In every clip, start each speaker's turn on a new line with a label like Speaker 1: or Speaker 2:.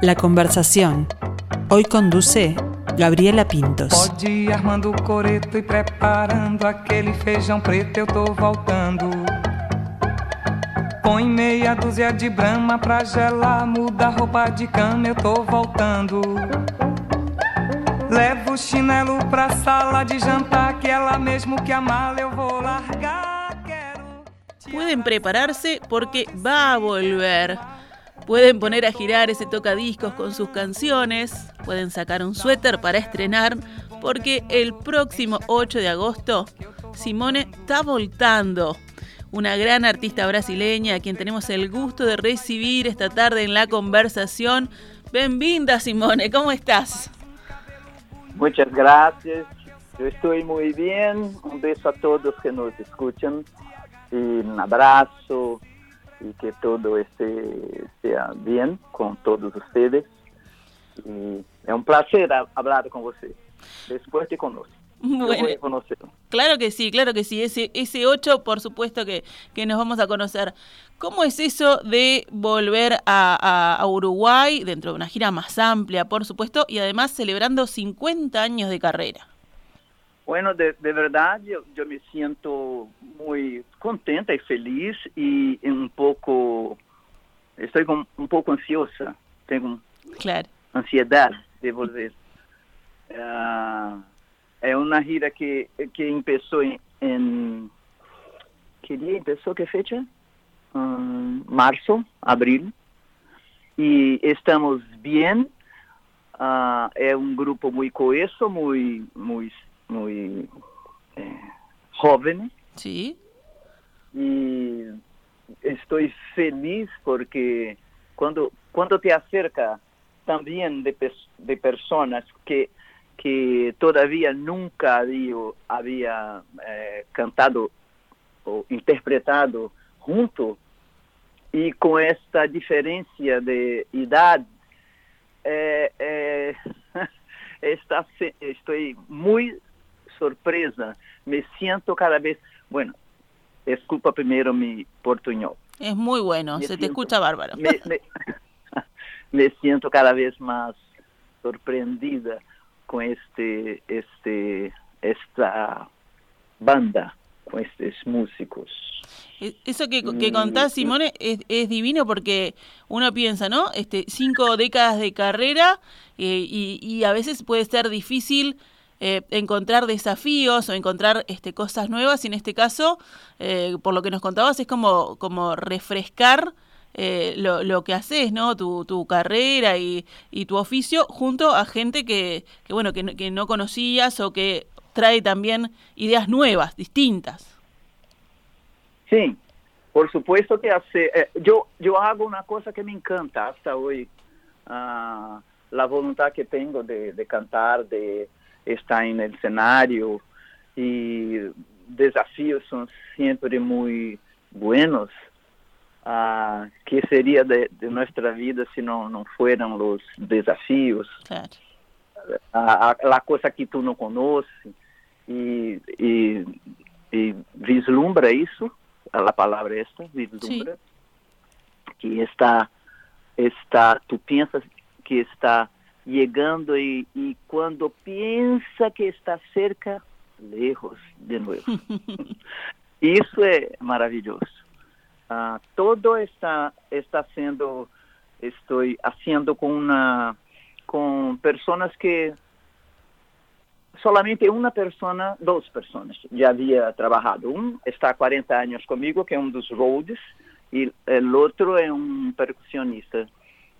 Speaker 1: La conversación. Hoy conduce Gabriela Pintos.
Speaker 2: Pode ir armando o coreto e preparando aquele feijão preto, eu tô voltando. Põe meia dúzia de brama pra gelar, muda a roupa de cama, eu tô voltando. Levo o chinelo pra sala de jantar, que ela mesmo que a mala eu vou largar. Quero.
Speaker 3: Pueden prepararse porque va a volver. Pueden poner a girar ese tocadiscos con sus canciones. Pueden sacar un suéter para estrenar porque el próximo 8 de agosto Simone está voltando. Una gran artista brasileña a quien tenemos el gusto de recibir esta tarde en la conversación. Bem-vinda, Simone, ¿cómo estás?
Speaker 4: Muchas gracias. Yo estoy muy bien. Un beso a todos que nos escuchan y un abrazo y que todo esté sea bien con todos ustedes. Y es un placer ha- hablar con usted. Después te conozco.
Speaker 3: Bueno. Claro que sí, claro que sí. Ese, ese 8, por supuesto que, que nos vamos a conocer. ¿Cómo es eso de volver a, a- a Uruguay dentro de una gira más amplia, por supuesto, y además celebrando 50 años de carrera?
Speaker 4: Bueno, de, de verdad yo, yo me siento muy contenta y feliz y un poco, estoy con- un poco ansiosa. Tengo
Speaker 3: Claro.
Speaker 4: ansiedade de volver. Ah, é uma gira que, que começou em, em... Que dia começou? Que fecha? Hum, março, abril. E estamos bem. Ah, é um grupo muito coeso, muito, muito, muito eh, jovem.
Speaker 3: Sí.
Speaker 4: e estou feliz porque quando quando te acerca também de, de pessoas que que todavia nunca havia, havia eh, cantado ou interpretado junto e com esta diferença de idade eh, eh, está estou muito surpresa me sinto cada vez bueno Desculpa primeiro mi portuñol.
Speaker 3: Es muy bueno,
Speaker 4: Me
Speaker 3: se te
Speaker 4: siento-
Speaker 3: escucha bárbaro.
Speaker 4: Me, me, me siento cada vez más sorprendida con este, este, esta banda, con estos músicos.
Speaker 3: E- Eso que, que
Speaker 4: Mm,
Speaker 3: contás. Simone, es, es divino porque uno piensa, ¿no? Este, cinco décadas de carrera eh, y, y a veces puede ser difícil eh, encontrar desafíos o encontrar este, cosas nuevas y en este caso, eh, por lo que nos contabas, es como, como refrescar eh, lo, lo que haces, ¿no? Tu, tu carrera y, y tu oficio junto a gente que, que bueno, que, que no conocías o que trae también ideas nuevas, distintas.
Speaker 4: Sim, por supuesto que hace, eh, yo, yo hago una cosa que me encanta hasta hoy, ah, la voluntad que tengo de cantar, de estar en el escenario y desafíos son siempre muy buenos. Ah, ¿Qué sería de, de nuestra vida si no, no fueran los desafíos?
Speaker 3: Claro.
Speaker 4: a, a, la cosa que tú no conoces y, y, y vislumbra eso, a la palabra esta, vislumbra, que está, está, tú piensas que está llegando y, y cuando piensa que está cerca, lejos de nuevo. Isso é maravilhoso. Ah, todo está está sendo estou haciendo com uma com pessoas que solamente uma pessoa, duas pessoas já havia trabalhado. Um está há 40 anos comigo, que é um dos Rhodes, e o outro é um percussionista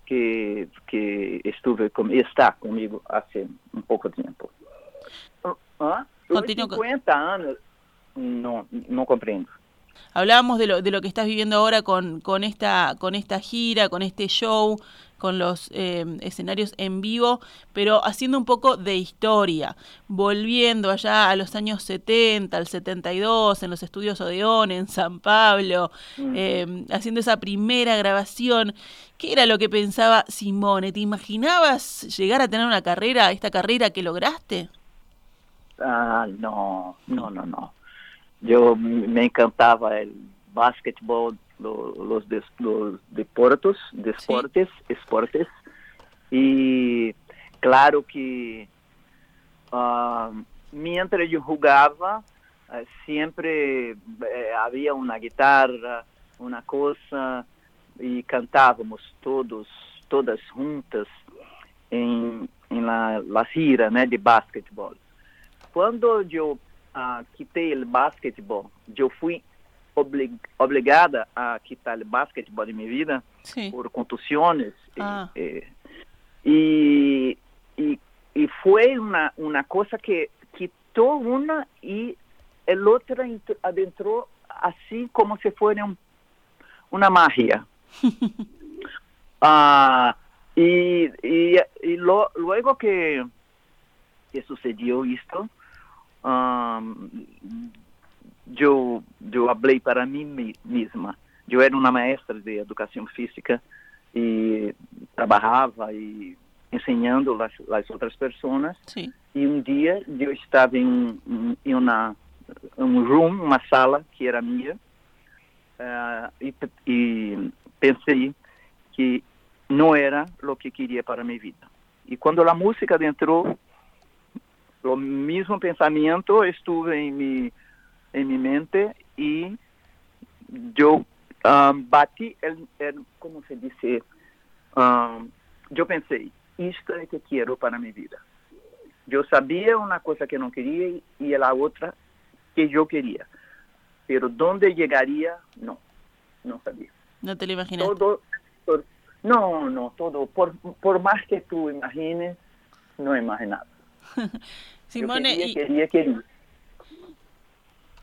Speaker 4: que que estuve com, está comigo há um pouco tempo. Ah,
Speaker 3: Continua con-
Speaker 4: 50 anos, não, não compreendo.
Speaker 3: Hablábamos de lo, de lo que estás viviendo ahora con, con, esta, con esta gira, con este show, con los eh, escenarios en vivo, pero haciendo un poco de historia, volviendo allá a los años 70, al 72, en los estudios Odeón, en San Pablo, eh, haciendo esa primera grabación. ¿Qué era lo que pensaba Simone? ¿Te imaginabas llegar a tener una carrera, esta carrera que lograste?
Speaker 4: Ah, não, não, não, não. Eu me encantava o basquetebol, lo- los, des- los deportos, deportes, esportes. E claro que uh, mientras eu jogava, uh, sempre uh, havia uma guitarra, uma coisa, e cantávamos todos, todas juntas em, em la, la gira né, de basquetebol. Quando eu uh, quitei o basquetebol, eu fui oblig, obrigada a quitar o basquetebol de minha vida por contusões
Speaker 3: Ah.
Speaker 4: e, e, e, e foi uma, uma coisa que quitou uma e a outra ent- adentrou assim como se fosse um, uma magia. Ah, lo- luego que, que sucedió esto, um, yo, yo hablé para mí mi- misma. Yo era una maestra de educación física y enseñando las, las otras personas.
Speaker 3: Sí.
Speaker 4: E um dia eu estava em, em- uma, um room, uma sala que era minha, eh, e, e pensei que não era o que queria para minha vida. E quando a música entrou, o mesmo pensamento estuve em mi, en mi mente y yo um, bati el, el, ¿cómo se dice? Um, yo pensé, esto es lo que quiero para mi vida. Yo sabía una cosa que no quería y la otra que yo quería. Pero dónde llegaría, no, no sabía.
Speaker 3: No te lo imaginas.
Speaker 4: Todo, no, no, todo. Por, por más que tú imagines, no imaginaba.
Speaker 3: Simone,
Speaker 4: yo
Speaker 3: y...
Speaker 4: quería, quería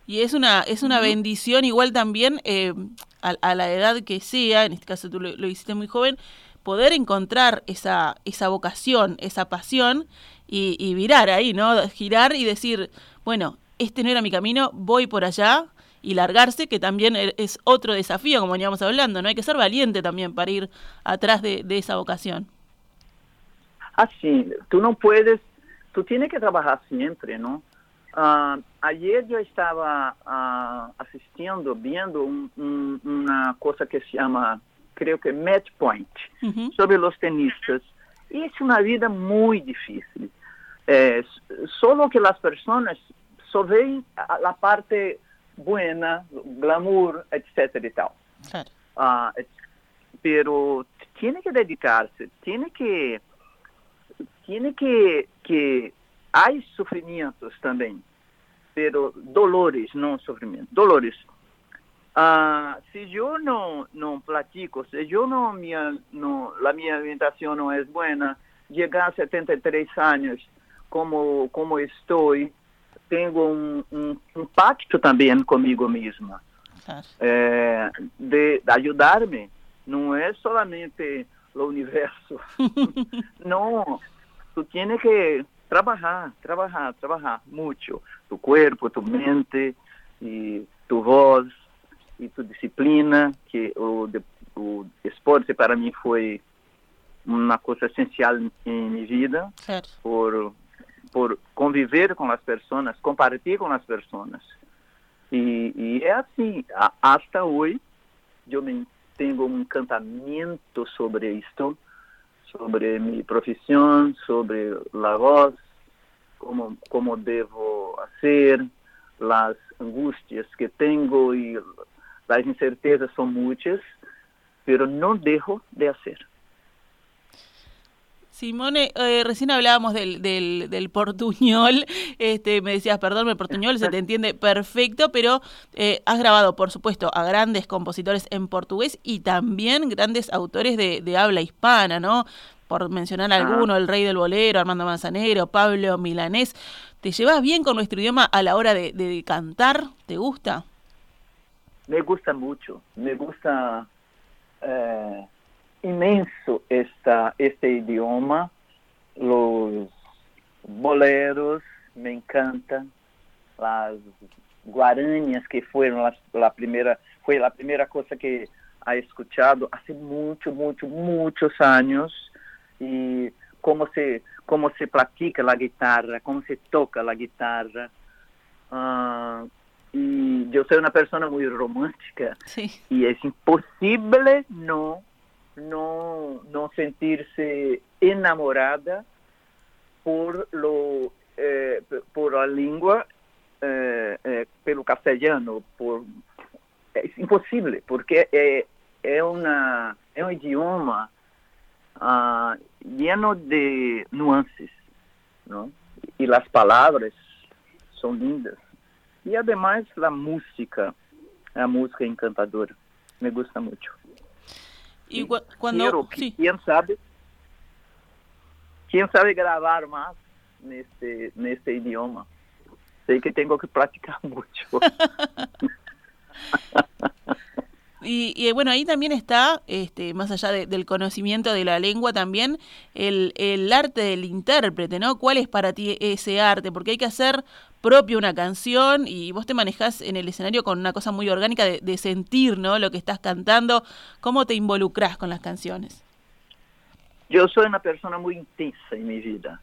Speaker 3: y es una es una bendición igual también eh, a, a la edad que sea, en este caso tú lo, lo hiciste muy joven, poder encontrar esa esa vocación, esa pasión y, y virar ahí, ¿no? Girar y decir, bueno, este no era mi camino, voy por allá y largarse, que también e- es otro desafío, como veníamos hablando, ¿no? Hay que ser valiente también para ir atrás de, de esa vocación.
Speaker 4: Assim, tu não puedes, tu tienes que trabalhar sempre, não? Ah, ayer eu estava ah, assistindo, vendo um, um, uma coisa que se chama, creio que Match Point, sobre os tenistas. Isso é uma vida muito difícil. É, só que as pessoas só veem a, a parte buena, glamour, etc. e tal.
Speaker 3: Claro.
Speaker 4: Et- pero tiene que dedicarse, tiene que, tiene que, que hay sufrimientos también, pero dolores, no sufrimientos, dolores. Ah, si yo no, no platico, si yo no, mi, no, la mi alimentación no es buena, llegar a 73 años como, como estoy, tengo un, un, un pacto también conmigo misma
Speaker 3: claro.
Speaker 4: é, de, de ajudar-me não é solamente o universo. não, tu tienes que trabalhar, trabalhar, trabalhar muito. Tu corpo, tu mente, e tu voz, e tu disciplina, que o, o esporte para mim foi uma coisa essencial em minha vida
Speaker 3: Claro.
Speaker 4: por, por conviver com as pessoas, compartilhar com as pessoas. E, e é assim, a- hasta hoje, eu me- tenho um encantamento sobre isto, sobre mi profesión, sobre la voz, cómo, cómo debo hacer, las angustias que tengo y las incertezas son muchas, pero no dejo de hacer.
Speaker 3: Simone, eh, recién hablábamos del, del, del portuñol, este, me decías, perdón, el portuñol se te entiende perfecto, pero eh, has grabado, por supuesto, a grandes compositores en portugués y también grandes autores de, de habla hispana, ¿no? Por mencionar alguno, el rey del bolero, Armando Manzanero, Pablo Milanés. ¿Te llevas bien con nuestro idioma a la hora de, de cantar? ¿Te gusta?
Speaker 4: Me gusta mucho, me gusta eh, inmenso esta, este idioma, los boleros, me encantan, las guarañas que fueron las- la primera, fue la primera cosa que he escuchado hace mucho, mucho, muchos años y cómo se, cómo se practica la guitarra, cómo se toca la guitarra. Y yo soy una persona muy romántica
Speaker 3: Sí.
Speaker 4: y es imposible no não, não sentir-se enamorada por, lo, eh, por a língua, eh, eh, pelo castelhano, por, é impossível, porque é, é, uma, é um idioma uh, lleno de nuances, não? e as palavras são lindas. E, además, a música, a música encantadora, me gusta muito.
Speaker 3: E quando...
Speaker 4: Quero, quem sabe, quem sabe gravar mais nesse, nesse idioma. Sei que tenho que praticar muito.
Speaker 3: Y, bueno, ahí también está, este, más allá del conocimiento de la lengua, también el, el, arte del intérprete, ¿no? ¿Cuál es para ti ese arte? Porque hay que hacer propio una canción y vos te manejás en el escenario con una cosa muy orgánica de, sentir, ¿no? Lo que estás cantando. ¿Cómo te involucras con las canciones?
Speaker 4: Yo soy una persona muy intensa en mi vida.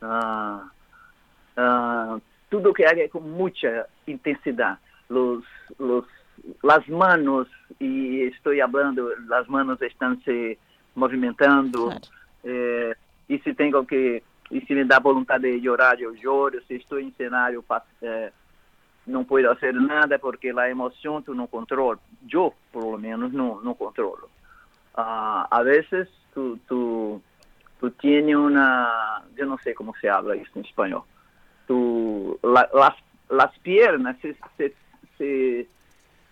Speaker 4: Uh, uh, todo que hago con mucha intensidad. Los, los las manos, e estou falando, as manos estão se movimentando, claro. eh, e se tenho que, e se me dá vontade de chorar, eu choro, se estou em cenário, eh, não posso fazer nada porque a emoção tu não controla. Eu, por lo menos, não, não controlo. Uh, a vezes, tu, tu, tu tienes uma, eu não sei como se habla isso em espanhol, tu, la, las, las piernas se, se, se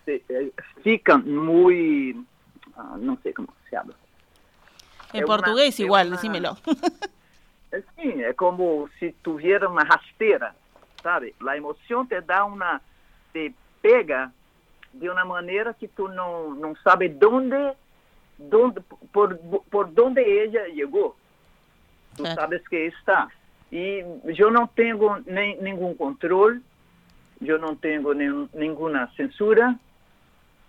Speaker 4: Eh, fican muy, uh, no sé cómo se habla.
Speaker 3: En es portugués una, igual, una, decímelo.
Speaker 4: Sí, es como si tuviera una rasteira, ¿sabe? La emoción te da una, te pega de una manera que no, no sabes dónde, dónde por, por dónde ella llegó. Tú claro. sabes que está. Y yo no tengo ni, ningún control, yo no tengo ni, ninguna censura,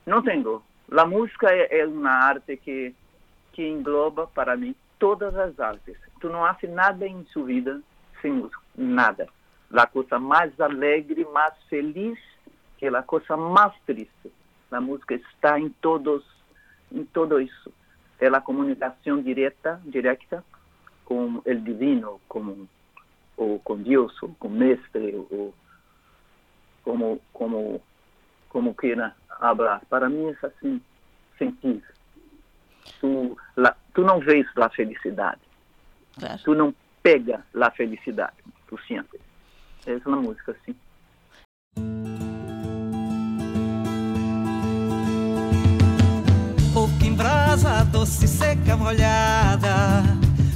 Speaker 4: não tenho. A música é, é uma arte que, que engloba para mim todas as artes. Tu não haces nada em sua vida sem música, nada. A coisa mais alegre, mais feliz, que a coisa mais triste. A música está em todos, em todo isso. É a comunicação direta, direta com o divino, com ou com Deus, ou com o mestre, ou como como como queira hablar. Para mim é assim, sentir. Tu, la, tu não vês a felicidade. Claro. Tu não pega a felicidade. Tu sentes. Essa é uma música assim.
Speaker 5: Pouco em brasa, doce, seca, molhada,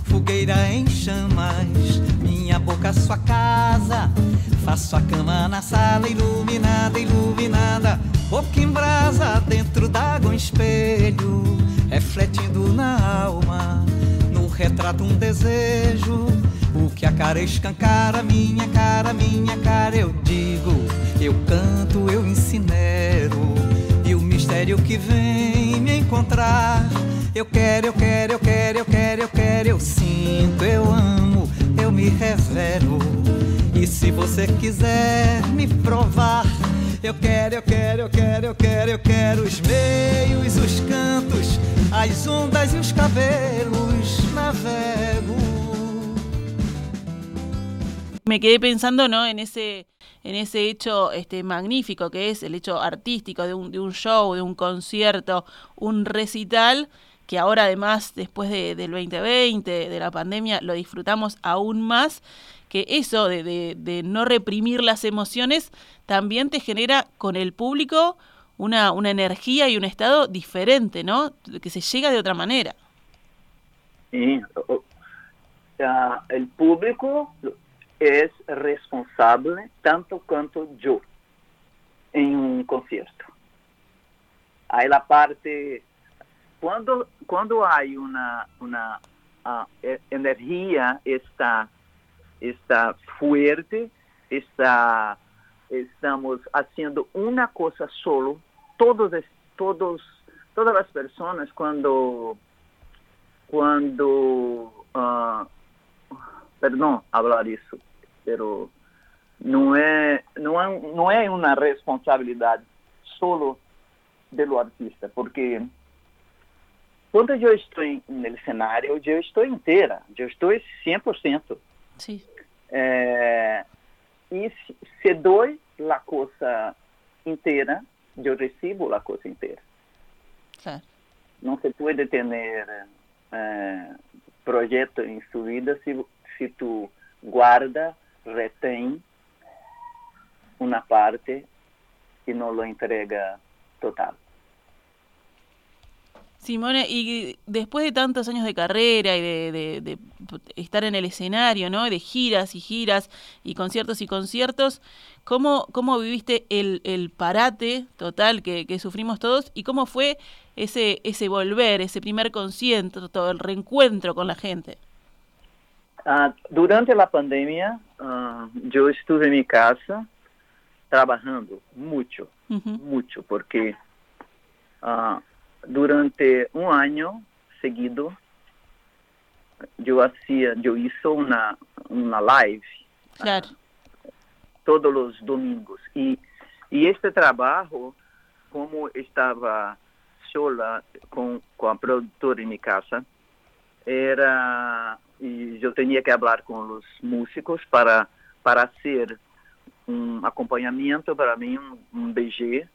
Speaker 5: fogueira em chamas, minha boca, sua casa. Faço a cama na sala iluminada, iluminada Boca em brasa dentro d'água um espelho Refletindo na alma No retrato um desejo. O que a cara escancara Minha cara, minha cara Eu digo, eu canto, eu incinero. E o mistério que vem me encontrar Eu quero, eu quero, eu quero, eu quero, eu quero Eu sinto, eu amo, eu me revelo. E se você quiser me provar eu quero, eu quero, eu quero, eu quero, eu quero os meios, os cantos, as ondas e.
Speaker 3: Me quedé pensando, ¿no? En ese en ese hecho este magnífico que es el hecho artístico de un, de show, de un concierto, un recital, que ahora además después de, del 2020, de la pandemia, lo disfrutamos aún más que eso de, no reprimir las emociones también te genera con el público una, una energía y un estado diferente, ¿no? Que se llega de otra manera.
Speaker 4: El público es responsable tanto cuanto yo en un concierto. Hay la parte, cuando, cuando hay una, una uh, energía está está fuerte, está, estamos haciendo una cosa solo, todos, todos, todas las personas cuando, cuando, uh, perdón hablar eso, pero no es, no, es, no es una responsabilidad solo de lo artista, porque quando eu estou no cenário, eu estou inteira, eu estou 100%.
Speaker 3: Sí.
Speaker 4: É, e se, dou a coisa inteira, eu recebo a coisa inteira.
Speaker 3: Claro.
Speaker 4: Não se pode ter eh, projeto em sua vida se, se tu guarda, retém uma parte e não lo entrega total.
Speaker 3: Simone, y después de tantos años de carrera y de, de- de estar en el escenario, ¿no? De giras y giras y conciertos y conciertos, ¿cómo, cómo viviste el, el parate total que, que sufrimos todos y cómo fue ese, ese volver, ese primer concierto, todo el reencuentro con la gente?
Speaker 4: Ah, durante a pandemia, ah, eu estive em minha casa trabalhando muito,
Speaker 3: Ujú.
Speaker 4: muito, porque ah, durante um ano seguido eu hacía, eu hice uma uma live
Speaker 3: Claro,
Speaker 4: todos os domingos. E e este trabalho, como estava sola com com a produtora em minha casa, era e eu tinha que falar com os músicos para para ser um acompanhamento para mim um, um BG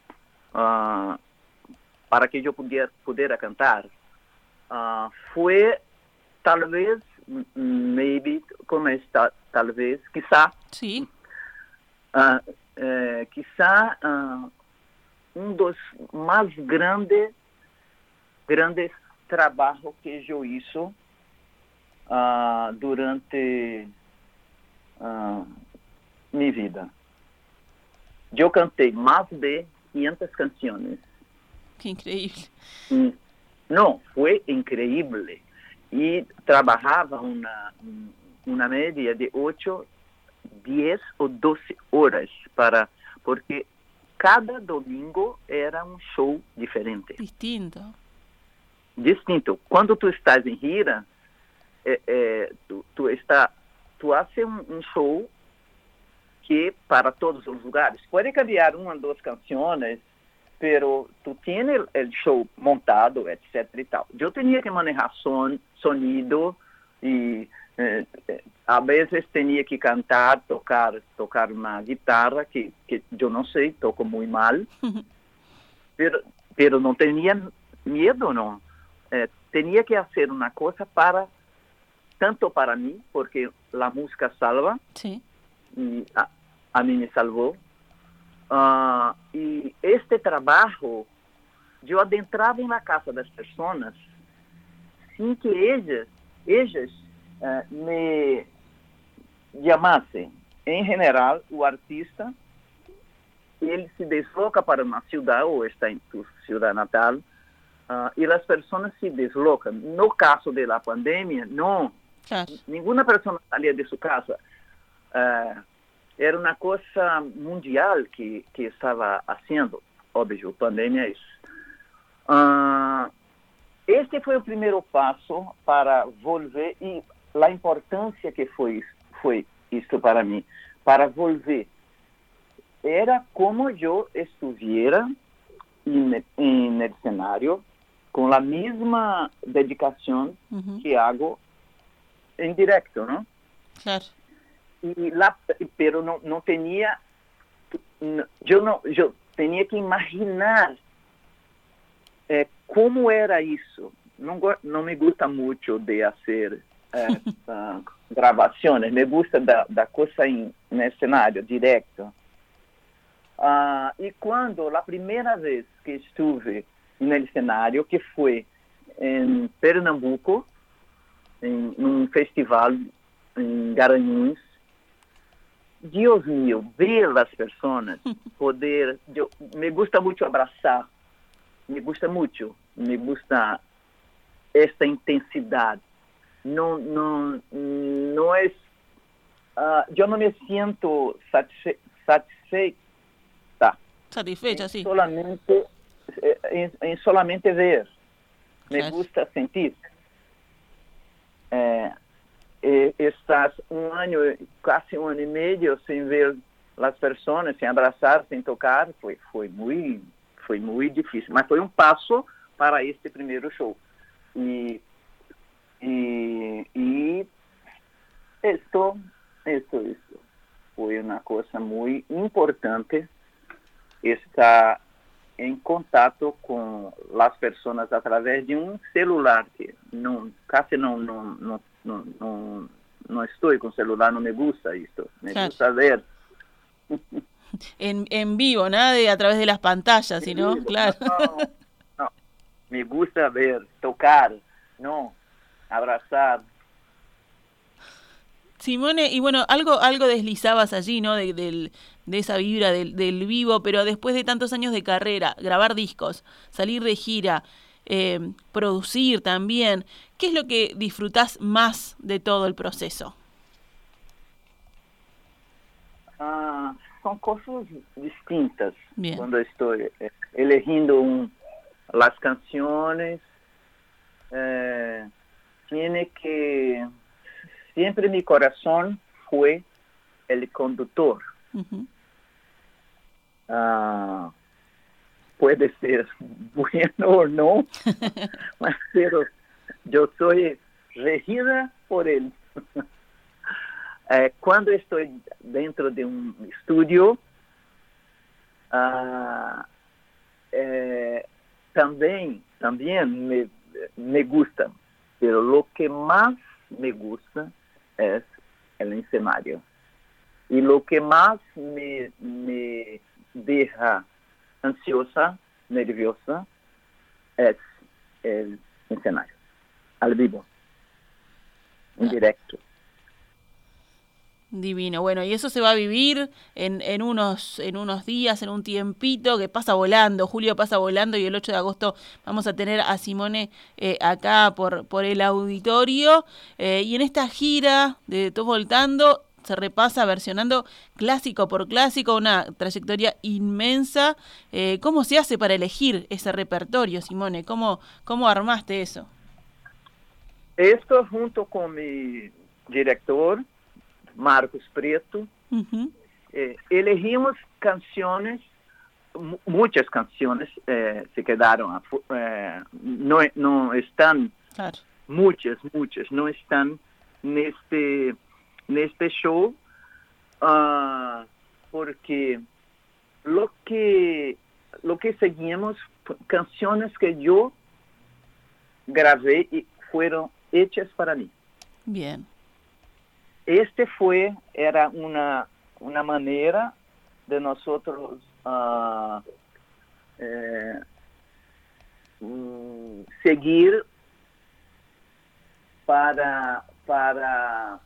Speaker 4: ah, para que eu pudesse poder cantar Ah, foi talvez maybe como está talvez quizá
Speaker 3: sí,
Speaker 4: ah, eh, quizá ah, um dos mais grandes grandes trabalhos que eu hizo ah, durante minha vida. Eu cantei mais de 500 canções.
Speaker 3: Qué increíble.
Speaker 4: Mm, Não, foi incrível. E trabalhava uma, uma média de 8, 10 ou 12 horas, para, porque cada domingo era um show diferente,
Speaker 3: Distinto.
Speaker 4: distinto. Quando tu estás em gira, eh, eh, tu, tu, está, tu hace um, um show que para todos os lugares. Pode cambiar uma duas canções, pero tu tienes el show montado, etc e tal. Eu tinha que manejar son, sonido e eh, eh, a vezes tinha que cantar, tocar, tocar uma guitarra que, que eu não sei, toco muito mal, pero, pero não tinha medo, não. Eh, tinha que fazer uma coisa para tanto para mim, porque a música salva,
Speaker 3: Sí,
Speaker 4: y a, a mí me salvó. Ah, y este trabajo, yo adentraba en la casa de las personas sin que ellas, ellas eh, me llamassem. Em geral, o artista, ele se desloca para uma cidade ou está em sua cidade natal ah, e as pessoas se deslocam. No caso da pandemia, não,
Speaker 3: claro.
Speaker 4: nenhuma pessoa saía de sua casa. Eh, era uma coisa mundial que, que estava fazendo, óbvio, pandemia é isso. Ah, este foi o primeiro passo para volver e a importância que foi foi isso para mim, para volver. Era como eu estivera no cenário com a mesma dedicação
Speaker 3: Ujú.
Speaker 4: que hago em direto, não?
Speaker 3: Claro,
Speaker 4: e lá pero não não tinha eu não eu tinha que imaginar eh, como era isso. Não não me gusta muito de fazer eh, ah, gravações. Me gusta da da coisa em no cenário direto. Ah, e quando a primeira vez que estive no cenário que foi em Pernambuco em um festival em Garanhuns Dios mío, ver as pessoas, poder, eu, me gusta muito abraçar, me gusta muito, me gusta esta intensidade. Não, não, não é, ah, eu não me sinto satisfe, satisfeita
Speaker 3: satisfecha, sí.
Speaker 4: solamente eh, em, em solamente ver. Me
Speaker 3: Claro.
Speaker 4: gusta sentir. Eh, eh, estás ano, quase um ano e meio sem ver as pessoas, sem abraçar, sem tocar, foi foi muito foi muito difícil, mas foi um passo para este primeiro show. e e, e esto foi uma coisa muito importante estar em contato com as pessoas através de um celular que não quase não não não não, não, não estou com celular não me gusta isto me
Speaker 3: Claro.
Speaker 4: gusta ver
Speaker 3: En, en vivo, nada de a través de las pantallas, sino, claro.
Speaker 4: no, no. me gusta ver tocar no abrazar
Speaker 3: Simone, y bueno, algo, algo deslizabas allí, ¿no? De, del- de esa vibra del, del vivo, pero después de tantos años de carrera, grabar discos, salir de gira, eh, producir también, ¿qué es lo que disfrutás más de todo el proceso?
Speaker 4: Ah, são coisas distintas
Speaker 3: Bien.
Speaker 4: quando eu estou eh, elegindo um, as canções. Eh, tiene que sempre mi coração foi el condutor.
Speaker 3: Ujú.
Speaker 4: Ah, puede ser bueno o no, mas pero yo soy regida por él. Eh, cuando estoy dentro de un estudio, ah, eh, también, también me, me gusta, pero lo que más me gusta es el escenario. Y lo que más me, me deja ansiosa, nerviosa, es el escenario, al vivo, en directo.
Speaker 3: Divino. Bueno, y eso se va a vivir en, en, unos, en unos días, en un tiempito que pasa volando. Julio pasa volando y el 8 de agosto vamos a tener a Simone eh, acá por, por el auditorio. Eh, y en esta gira de Todo Voltando se repasa versionando clásico por clásico, una trayectoria inmensa. Eh, ¿Cómo se hace para elegir ese repertorio, Simone? ¿Cómo, cómo armaste eso?
Speaker 4: Esto junto con mi director, Marcos Preto,
Speaker 3: Uh -huh.
Speaker 4: eh, elegimos canciones, muchas canciones eh, se quedaron, no, no están,
Speaker 3: claro.
Speaker 4: muchas, muchas, no están en este, en este show, uh, porque lo que, lo que seguimos, canciones que yo grabé y fueron hechas para mí.
Speaker 3: Bien.
Speaker 4: Este fue, era una, una manera de nosotros uh, eh, um, seguir para, para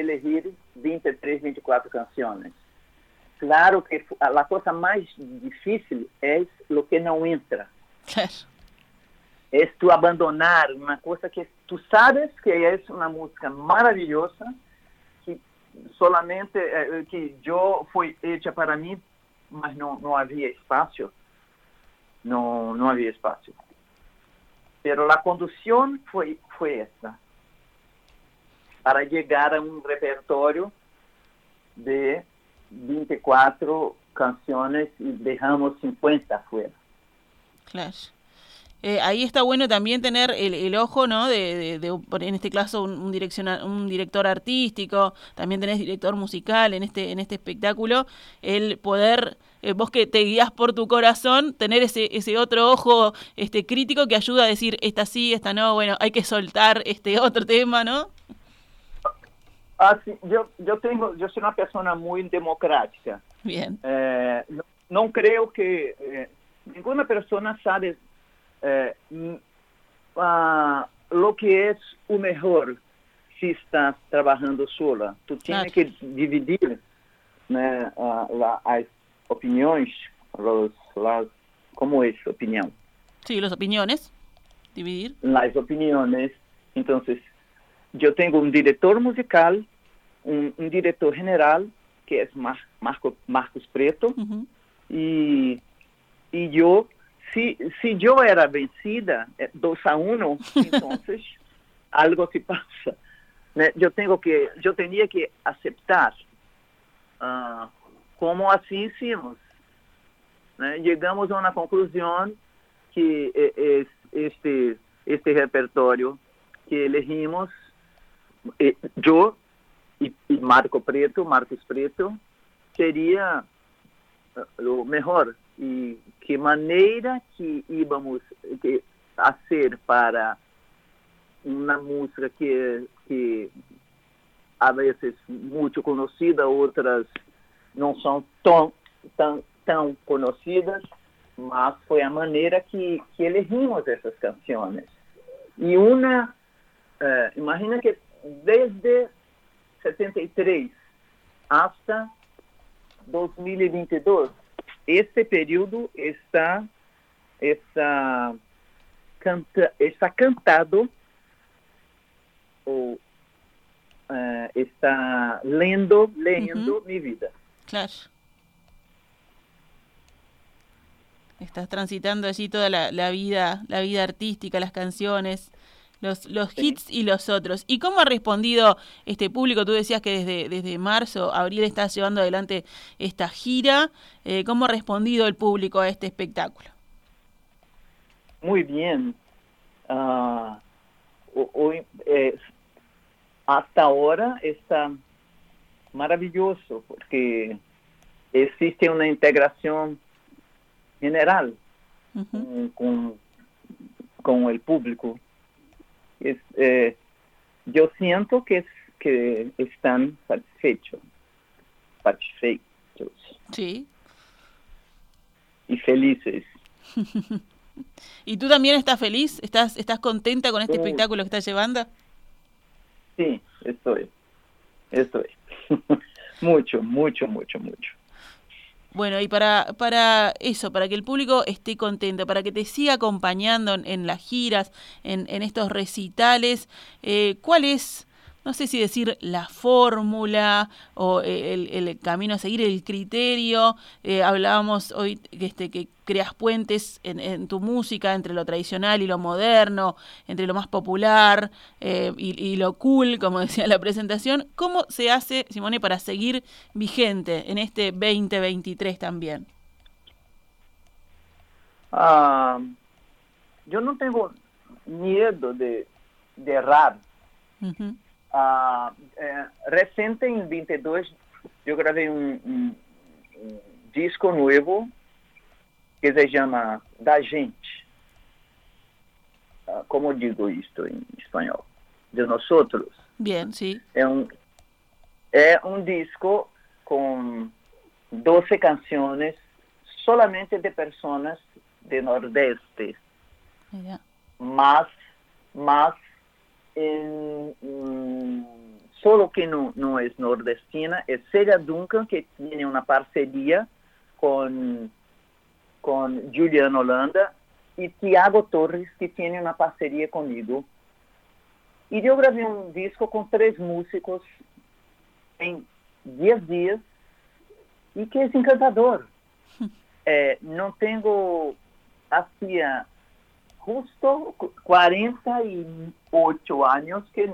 Speaker 4: elegir 23, 24 canciones. Claro que la cosa más difícil es lo que no entra.
Speaker 3: Claro.
Speaker 4: Es tu abandonar una cosa que tú sabes que es una música maravillosa, que solamente eh, que yo fue hecha para mí, mas no, no había espacio. No, no había espacio. Pero la conducción fue, fue esta. Para llegar a un repertorio de 24 canciones y dejamos 50 afuera.
Speaker 3: Claro. Ahí está bueno también tener el, el ojo, ¿no? De, de, de, en este caso, un, un, un director artístico, también tenés director musical en este, en este espectáculo, el poder, eh, vos que te guías por tu corazón, tener ese, ese otro ojo este, crítico que ayuda a decir, esta sí, esta no, bueno, hay que soltar este otro tema, ¿no?
Speaker 4: Ah, sí, yo, yo, tengo, yo soy una persona muy democrática.
Speaker 3: Bien.
Speaker 4: Eh, no, no, creo que eh, ninguna persona sabe eh, uh, lo que es o mejor si estás trabajando sola. Tienes claro. que dividir né, as opiniões, los, las, como es opinión.
Speaker 3: Sí, las opiniones, dividir.
Speaker 4: Las opiniones. Entonces, yo tengo un director musical, un, un director general, que es Mar, Marco, Marcos Preto,
Speaker 3: uh -huh.
Speaker 4: y, y yo si, si yo era vencida 2 a 1, entonces algo se pasa. Yo tengo que, yo tenía que aceptar uh, como así hicimos. Llegamos a una conclusión que es, este este repertório que elegimos, eh, eu e, e Marco Preto, Marcos Preto, seria uh, o melhor e que maneira que íamos que, a ser para uma música que que a vezes muito conhecida, outras não são tão tão tão conhecidas, mas foi a maneira que que elegimos essas canções. E uma, uh, imagina que desde 73 hasta 2022, esse período está, está, canta, está cantado ou uh, está lendo,
Speaker 3: Ujú.
Speaker 4: mi vida.
Speaker 3: Claro. Estás transitando allí toda la, la vida, la vida artística, las canciones, los, los
Speaker 4: Sí.
Speaker 3: hits y los otros. ¿Y cómo ha respondido este público? Tú decías que desde, desde marzo, abril estás llevando adelante esta gira. Eh, ¿Cómo ha respondido el público a este espectáculo?
Speaker 4: Muy bien. Ho- hoy, eh, hasta ahora está maravilloso porque existe una integración general con, con el público. Es, eh, yo siento que, es, que están satisfechos, satisfechos
Speaker 3: Sí.
Speaker 4: y felices.
Speaker 3: ¿Y tú también estás feliz? ¿Estás, estás contenta con este
Speaker 4: Sí.
Speaker 3: espectáculo que estás llevando?
Speaker 4: Sí, estoy, estoy. mucho, mucho, mucho, mucho.
Speaker 3: Bueno, y para, para eso, para que el público esté contento, para que te siga acompañando en, en las giras, en, en estos recitales, eh, ¿cuál es, no sé si decir la fórmula o eh, el, el camino a seguir, el criterio? Eh, hablábamos hoy que, este, que creas puentes en, en tu música entre lo tradicional y lo moderno, entre lo más popular eh, y, y lo cool, como decía la presentación. ¿Cómo se hace, Simone, para seguir vigente en este 2023 también?
Speaker 4: Ah, yo no tengo miedo de, de errar.
Speaker 3: Ujú.
Speaker 4: Ah, eh, reciente en 22 yo grabé un, un- un disco nuevo que se llama Da Gente. Ah, ¿Cómo digo esto en español? De nosotros.
Speaker 3: Bien, sí.
Speaker 4: É um, é um disco com 12 canções solamente de pessoas de Nordeste,
Speaker 3: Mira.
Speaker 4: mas, mas em, hum, solo que não, não é nordestina, é Celia Duncan, que tem uma parceria com, com Juliana Holanda, e Tiago Torres, que tem uma parceria comigo. E eu gravei um disco com três músicos em 10 dias e que é encantador. É, não tenho, hacía justo 48 anos que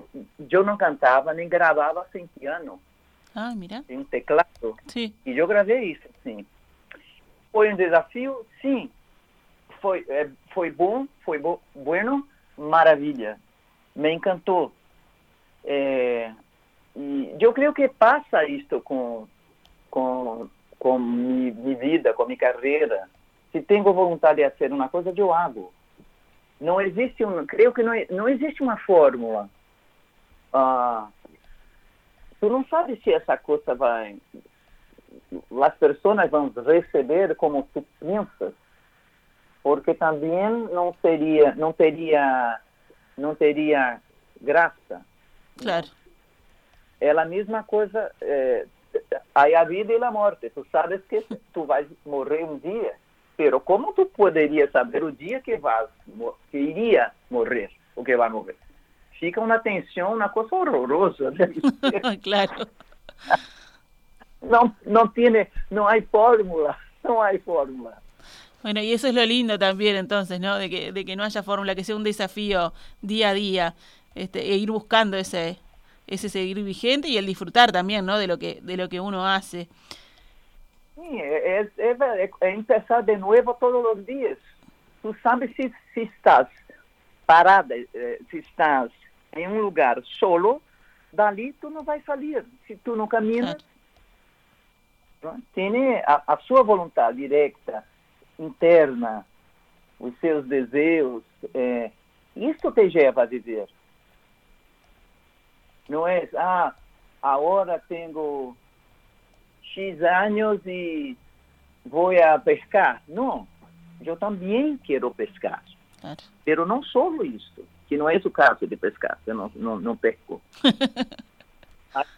Speaker 4: eu não cantava nem gravava sem piano,
Speaker 3: Ah, mira.
Speaker 4: sem teclado.
Speaker 3: Sí.
Speaker 4: E eu gravei isso, sim. Foi um desafio? Sim. Foi, é, foi bom, foi bo bueno, maravilha. Me encantou. É, e eu creio que passa isto com, com, com mi, minha vida, com minha carreira. Se tenho vontade de fazer uma coisa, eu hago. Não existe um, creio que não, não existe uma fórmula. Ah, tu não sabe se essa coisa vai as pessoas vão receber como tu pensas, porque também não seria, não teria, não teria graça.
Speaker 3: Claro.
Speaker 4: É a mesma coisa, é, há a vida e a morte. Tu sabes que tu vais morrer um dia, pero como tu poderias saber o dia que vas, que iria morrer, ou que vai morrer? Fica uma tensão, uma coisa horrorosa.
Speaker 3: claro.
Speaker 4: Não, não tiene, não há fórmula, não há fórmula.
Speaker 3: Bueno, y eso es lo lindo también entonces, ¿no? De que, de que no haya fórmula, que sea un desafío día a día, este, e ir buscando ese, ese seguir vigente y el disfrutar también, ¿no? De lo que, de lo que uno hace.
Speaker 4: Sim, é, é, é, é empezar de novo todos os dias. Tu sabes se, se estás parada, eh, se estás em um lugar solo, dali tu não vai sair. Se tu não caminhas, tem a, a sua vontade direta, interna, os seus desejos, é, isso te leva a viver. Não é, ah, agora tenho X anos e vou a pescar. Não, eu também quero pescar.
Speaker 3: Claro.
Speaker 4: Pero não só isso, que não é o caso de pescar, eu não, não, não pesco.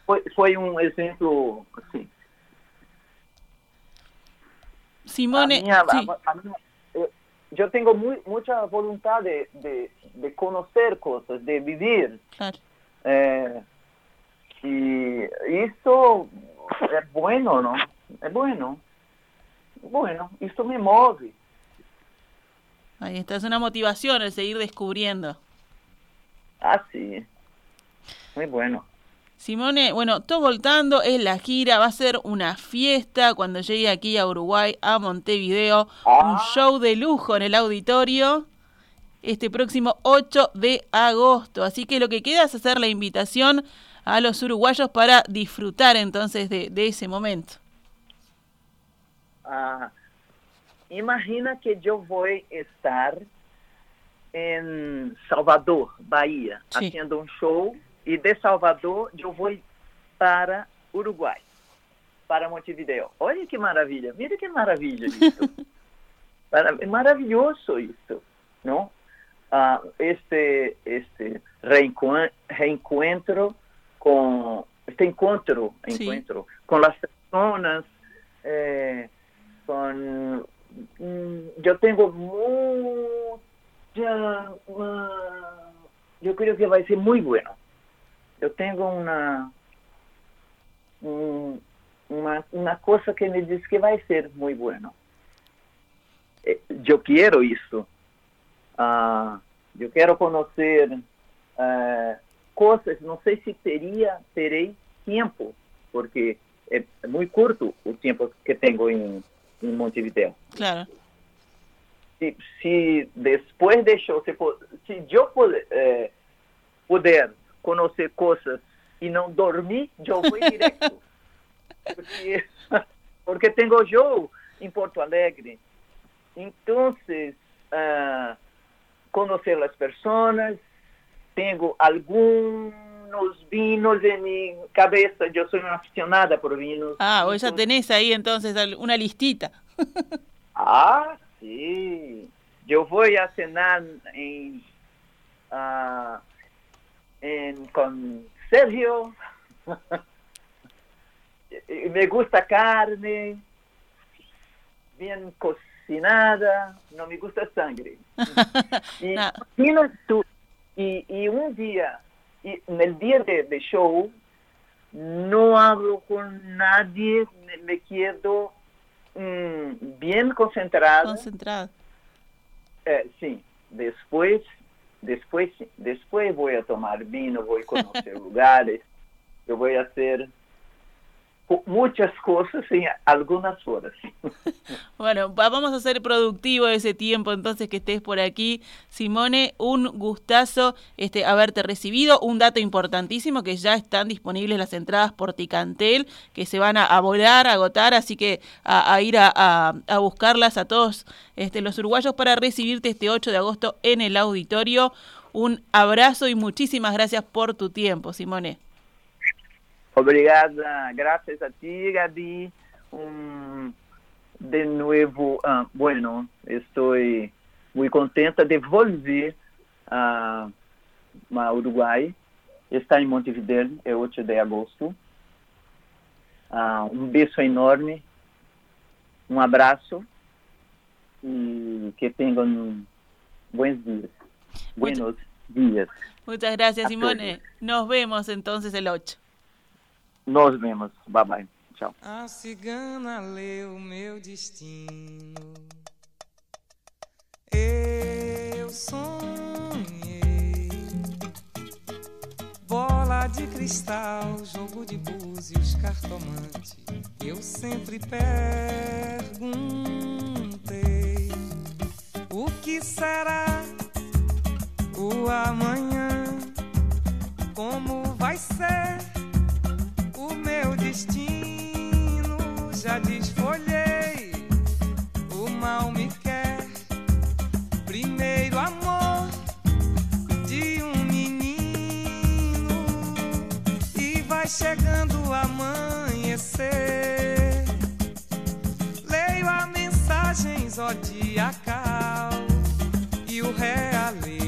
Speaker 4: Foi, foi um exemplo, assim,
Speaker 3: Simone,
Speaker 4: a minha, a- a minha- eu, eu tenho mu muita vontade de, de conhecer coisas, de viver.
Speaker 3: claro.
Speaker 4: É, e isso é bueno, não? É bueno. Bueno, isso me move.
Speaker 3: Ahí está, es una motivación el seguir descubriendo.
Speaker 4: Assim. Muito bueno.
Speaker 3: Simone, bueno, todo voltando es la gira, va a ser una fiesta cuando llegue aquí a Uruguay, a Montevideo, un
Speaker 4: Ah.
Speaker 3: show de lujo en el auditorio este próximo 8 de agosto. Así que lo que queda es hacer la invitación a los uruguayos para disfrutar entonces de, de ese momento.
Speaker 4: Ah, imagina que eu vou estar em Salvador, Bahia,
Speaker 3: Sim.
Speaker 4: fazendo um show e de Salvador eu vou para Uruguai, para Montevideo. Olha que maravilha, mira que maravilha isso. É maravilhoso isso, não? Ah, este este reencuen- reencontro com este encontro, com as pessoas eh, com hum, eu tenho muita uma- eu creio que vai ser muito bueno. Eu tenho uma um, uma uma coisa que me diz que vai ser muito bueno. Eh, eu quero isso. Ah, eu quero conhecer eh, coisas não sei se teria terei tempo porque é, é muito curto o tempo que tenho em, em Montevideo
Speaker 3: Claro,
Speaker 4: se, se depois deixou, se, se eu puder, eh, puder conhecer coisas e não dormir, eu vou direto. porque, porque tenho show em Porto Alegre. Então, ah, conhecer as pessoas, tengo algunos vinos en mi cabeza. Yo soy una aficionada por vinos.
Speaker 3: Ah, vos ya tenés ahí entonces una listita.
Speaker 4: ah, sí. Yo voy a cenar en, uh, en, con Sergio. Me gusta carne, bien cocinada, no me gusta sangre.
Speaker 3: y
Speaker 4: no. Y, y un día, y en el día de, de, show, no hablo con nadie, me, quedo mmm, bien concentrado.
Speaker 3: Concentrado.
Speaker 4: Eh, sí, después, después, después voy a tomar vino, voy a conocer lugares, yo voy a hacer co- muitas coisas em algumas horas.
Speaker 3: Bueno, va- vamos a ser productivo ese tiempo entonces que estés por aquí. Simone, un gustazo este, haberte recibido. Un dato importantísimo que ya están disponibles las entradas por Ticantel, que se van a, a volar, a agotar, así que a, ir a, a- a buscarlas a todos este, los uruguayos para recibirte este 8 de agosto en el auditorio. Un abrazo y muchísimas gracias por tu tiempo, Simone.
Speaker 4: Obrigada, graças a ti, Gabi. Um, de novo, ah, bueno, estou muito contenta de voltar a, a Uruguai. Está em Montevideo, é 8 de agosto. Ah, um beijo enorme, um abraço e que tenham bons dias. Buenos dias.
Speaker 3: Muchas gracias, Simone. Nos vemos entonces el 8.
Speaker 4: Nós mesmos. Bye bye. Tchau.
Speaker 2: A cigana leu meu destino. Eu sonhei. Bola de cristal, jogo de búzios, cartomante. Eu sempre perguntei: O que será o amanhã? Como vai ser? o meu destino. Já desfolhei, o mal me quer. Primeiro amor de um menino, e vai chegando o amanhecer. Leio a mensagem zodiacal e o realismo.